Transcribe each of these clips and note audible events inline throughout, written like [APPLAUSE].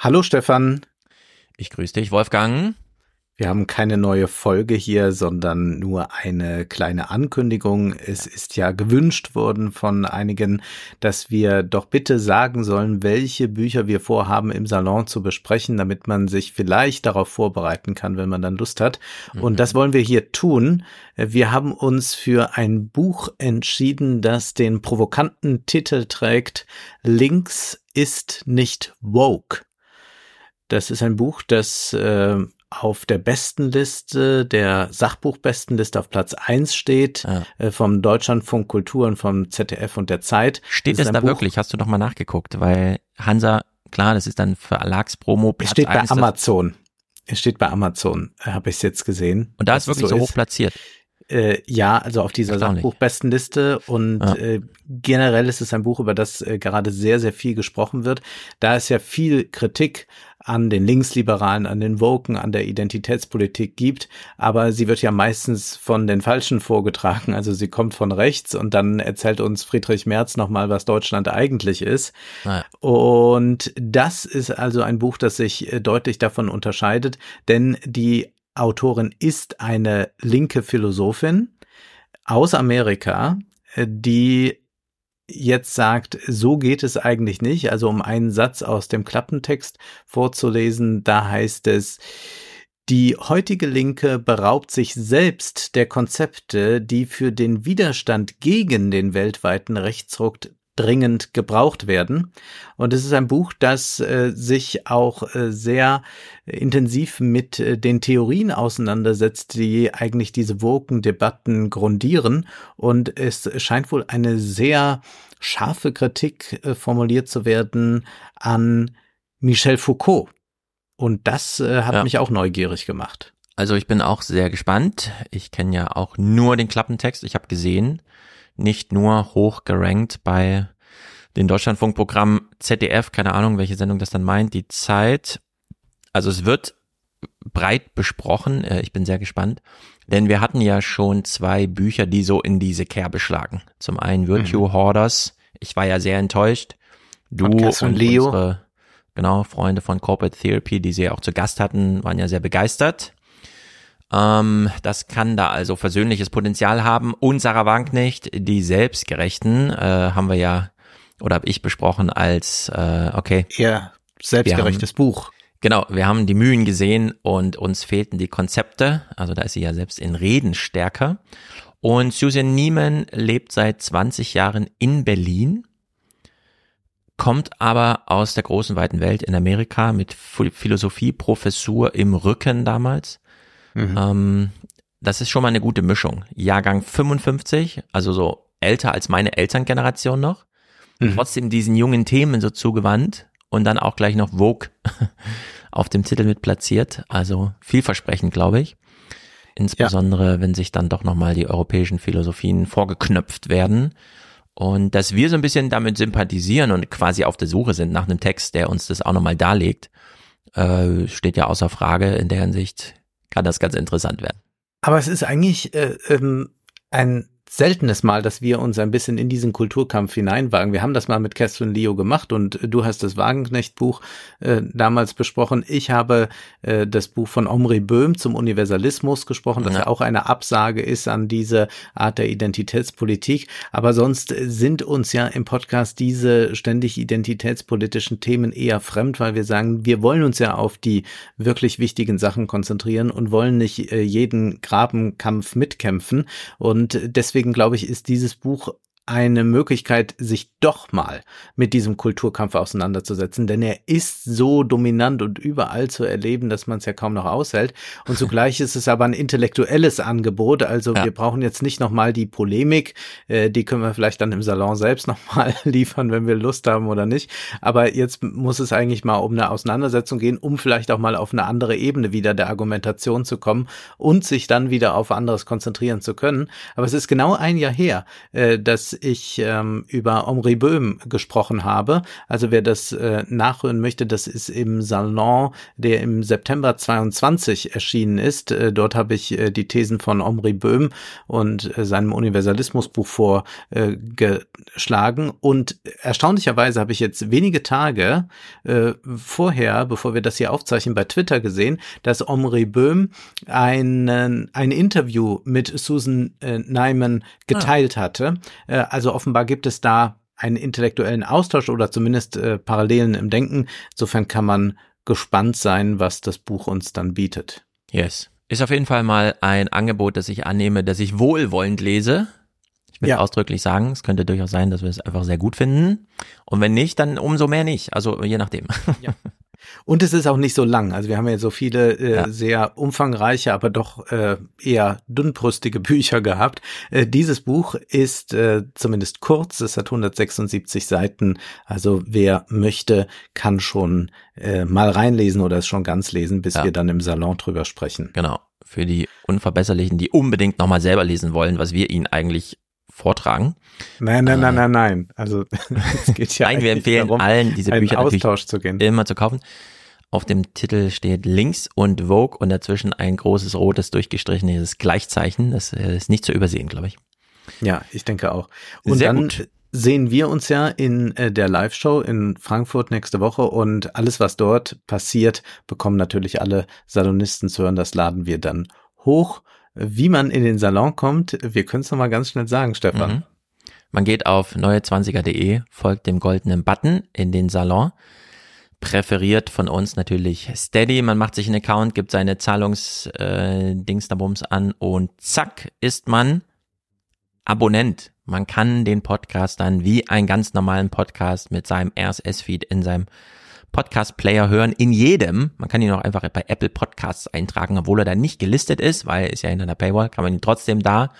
Hallo Stefan. Ich grüße dich, Wolfgang. Wir haben keine neue Folge hier, sondern nur eine kleine Ankündigung. Es ist ja gewünscht worden von einigen, dass wir doch bitte sagen sollen, welche Bücher wir vorhaben im Salon zu besprechen, damit man sich vielleicht darauf vorbereiten kann, wenn man dann Lust hat. Mhm. Und das wollen wir hier tun. Wir haben uns für ein Buch entschieden, das den provokanten Titel trägt, Links ist nicht woke. Das ist ein Buch, das äh, auf der Bestenliste, der Sachbuchbestenliste auf Platz eins steht, ja. äh, vom Deutschlandfunk Kultur und vom ZDF und der Zeit. Steht es da Buch. wirklich? Hast du noch mal nachgeguckt? Weil Hansa, klar, das ist dann Verlagspromo. Platz es steht bei Amazon. Es steht bei Amazon, habe ich es jetzt gesehen. Und da ist wirklich so, so hoch platziert. Äh, ja, also auf dieser Sachbuchbestenliste und ja. äh, generell ist es ein Buch, über das äh, gerade sehr, sehr viel gesprochen wird. Da ist ja viel Kritik an den Linksliberalen, an den Woken, an der Identitätspolitik gibt, aber sie wird ja meistens von den Falschen vorgetragen. Also sie kommt von rechts und dann erzählt uns Friedrich Merz nochmal, was Deutschland eigentlich ist. Naja. Und das ist also ein Buch, das sich äh, deutlich davon unterscheidet, denn die Autorin ist eine linke Philosophin aus Amerika, äh, die jetzt sagt, so geht es eigentlich nicht. Also um einen Satz aus dem Klappentext vorzulesen, da heißt es, die heutige Linke beraubt sich selbst der Konzepte, die für den Widerstand gegen den weltweiten Rechtsruck dringend gebraucht werden. Und es ist ein Buch, das äh, sich auch äh, sehr intensiv mit äh, den Theorien auseinandersetzt, die eigentlich diese Woken-Debatten grundieren. Und es scheint wohl eine sehr scharfe Kritik äh, formuliert zu werden an Michel Foucault. Und das äh, hat ja. mich auch neugierig gemacht. Also ich bin auch sehr gespannt. Ich kenne ja auch nur den Klappentext. Ich habe gesehen, nicht nur hoch gerankt bei den Deutschlandfunkprogramm ZDF, keine Ahnung, welche Sendung das dann meint, die Zeit. Also es wird breit besprochen. Äh, ich bin sehr gespannt. Denn wir hatten ja schon zwei Bücher, die so in diese Kerbe schlagen. Zum einen Virtue mhm. Hoarders. Ich war ja sehr enttäuscht. Du und, und Leo. unsere genau, Freunde von Corporate Therapy, die sie ja auch zu Gast hatten, waren ja sehr begeistert. Ähm, das kann da also versöhnliches Potenzial haben. Und Sarah Wagenknecht, die Selbstgerechten, äh, haben wir ja, oder habe ich besprochen als, äh, okay. Ja, selbstgerechtes haben, Buch. Genau, wir haben die Mühen gesehen und uns fehlten die Konzepte. Also da ist sie ja selbst in Reden stärker. Und Susan Nieman lebt seit 20 Jahren in Berlin, kommt aber aus der großen weiten Welt in Amerika mit Philosophieprofessur im Rücken damals Mhm. Ähm, das ist schon mal eine gute Mischung. Jahrgang 55, also so älter als meine Elterngeneration noch, mhm. trotzdem diesen jungen Themen so zugewandt und dann auch gleich noch Vogue [LAUGHS] auf dem Titel mit platziert. Also vielversprechend, glaube ich. Insbesondere, ja. wenn sich dann doch nochmal die europäischen Philosophien vorgeknöpft werden. Und dass wir so ein bisschen damit sympathisieren und quasi auf der Suche sind nach einem Text, der uns das auch nochmal darlegt, äh, steht ja außer Frage. In der Hinsicht kann das ganz interessant werden. Aber es ist eigentlich äh, ähm, ein seltenes Mal, dass wir uns ein bisschen in diesen Kulturkampf hineinwagen. Wir haben das mal mit Catherine Leo gemacht und du hast das Wagenknecht-Buch äh, damals besprochen. Ich habe äh, das Buch von Omri Böhm zum Universalismus gesprochen, das ja. ja auch eine Absage ist an diese Art der Identitätspolitik. Aber sonst sind uns ja im Podcast diese ständig identitätspolitischen Themen eher fremd, weil wir sagen, wir wollen uns ja auf die wirklich wichtigen Sachen konzentrieren und wollen nicht äh, jeden Grabenkampf mitkämpfen. Und deswegen deswegen glaube ich, ist dieses Buch eine Möglichkeit, sich doch mal mit diesem Kulturkampf auseinanderzusetzen, denn er ist so dominant und überall zu erleben, dass man es ja kaum noch aushält. Und [LAUGHS] zugleich ist es aber ein intellektuelles Angebot. Also ja. wir brauchen jetzt nicht nochmal die Polemik, äh, die können wir vielleicht dann im Salon selbst nochmal [LAUGHS] liefern, wenn wir Lust haben oder nicht. Aber jetzt muss es eigentlich mal um eine Auseinandersetzung gehen, um vielleicht auch mal auf eine andere Ebene wieder der Argumentation zu kommen und sich dann wieder auf anderes konzentrieren zu können. Aber es ist genau ein Jahr her, äh, dass ich ähm, über Omri Böhm gesprochen habe. Also wer das äh, nachhören möchte, das ist im Salon, der im September 22 erschienen ist. Äh, dort habe ich äh, die Thesen von Omri Böhm und äh, seinem Universalismusbuch vorgeschlagen. Und erstaunlicherweise habe ich jetzt wenige Tage äh, vorher, bevor wir das hier aufzeichnen, bei Twitter gesehen, dass Omri Böhm einen, ein Interview mit Susan äh, Nyman geteilt ah. hatte. Also offenbar gibt es da einen intellektuellen Austausch oder zumindest äh, Parallelen im Denken. Insofern kann man gespannt sein, was das Buch uns dann bietet. Yes. Ist auf jeden Fall mal ein Angebot, das ich annehme, das ich wohlwollend lese. Ich will ja. ausdrücklich sagen, es könnte durchaus sein, dass wir es einfach sehr gut finden. Und wenn nicht, dann umso mehr nicht. Also je nachdem. Ja. [LAUGHS] Und es ist auch nicht so lang. Also wir haben ja so viele äh, ja. sehr umfangreiche, aber doch äh, eher dünnbrüstige [LAUGHS] Bücher gehabt. Äh, dieses Buch ist äh, zumindest kurz. Es hat 176 Seiten. Also wer möchte, kann schon äh, mal reinlesen oder es schon ganz lesen, bis ja. wir dann im Salon drüber sprechen. Genau. Für die Unverbesserlichen, die unbedingt nochmal selber lesen wollen, was wir ihnen eigentlich vortragen. Nein, nein, nein, äh, nein, nein. Also [LAUGHS] es geht ja [LAUGHS] Nein, wir empfehlen darum, allen, diese Bücher Austausch zu gehen. immer zu kaufen. Auf dem Titel steht links und Vogue und dazwischen ein großes rotes durchgestrichenes Gleichzeichen. Das äh, ist nicht zu übersehen, glaube ich. Ja, ich denke auch. Und Sehr dann gut. sehen wir uns ja in äh, der Live-Show in Frankfurt nächste Woche und alles, was dort passiert, bekommen natürlich alle Salonisten zu hören. Das laden wir dann hoch. Wie man in den Salon kommt, wir können es nochmal ganz schnell sagen, Stefan. Mhm. Man geht auf neue20er.de, folgt dem goldenen Button in den Salon. Präferiert von uns natürlich Steady. Man macht sich einen Account, gibt seine Zahlungsdingsdabums äh, an und zack ist man Abonnent. Man kann den Podcast dann wie einen ganz normalen Podcast mit seinem RSS-Feed in seinem Podcast-Player hören, in jedem. Man kann ihn auch einfach bei Apple Podcasts eintragen, obwohl er da nicht gelistet ist, weil er ist ja hinter der Paywall, kann man ihn trotzdem da.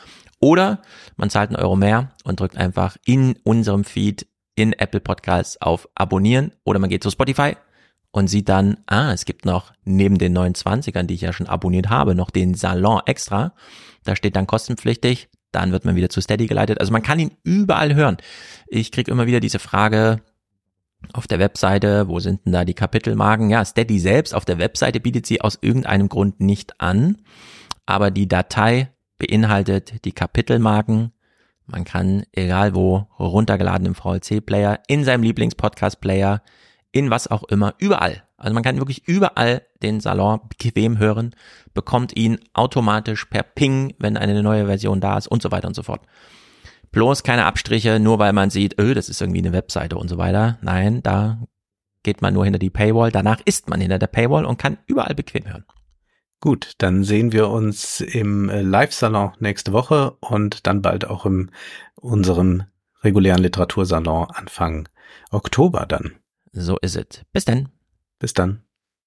Oder man zahlt einen Euro mehr und drückt einfach in unserem Feed in Apple Podcasts auf Abonnieren oder man geht zu Spotify und sieht dann, ah, es gibt noch neben den 29ern, die ich ja schon abonniert habe, noch den Salon extra. Da steht dann kostenpflichtig, dann wird man wieder zu Steady geleitet. Also man kann ihn überall hören. Ich kriege immer wieder diese Frage, auf der Webseite, wo sind denn da die Kapitelmarken? Ja, Steady selbst auf der Webseite bietet sie aus irgendeinem Grund nicht an, aber die Datei beinhaltet die Kapitelmarken. Man kann, egal wo, runtergeladen im VLC-Player, in seinem Lieblings-Podcast-Player, in was auch immer, überall. Also man kann wirklich überall den Salon bequem hören, bekommt ihn automatisch per Ping, wenn eine neue Version da ist und so weiter und so fort. Bloß keine Abstriche, nur weil man sieht, öh, das ist irgendwie eine Webseite und so weiter. Nein, da geht man nur hinter die Paywall. Danach ist man hinter der Paywall und kann überall bequem hören. Gut, dann sehen wir uns im äh, Live-Salon nächste Woche und dann bald auch in unserem regulären Literatursalon Anfang Oktober dann. So ist es. Bis dann. Bis dann.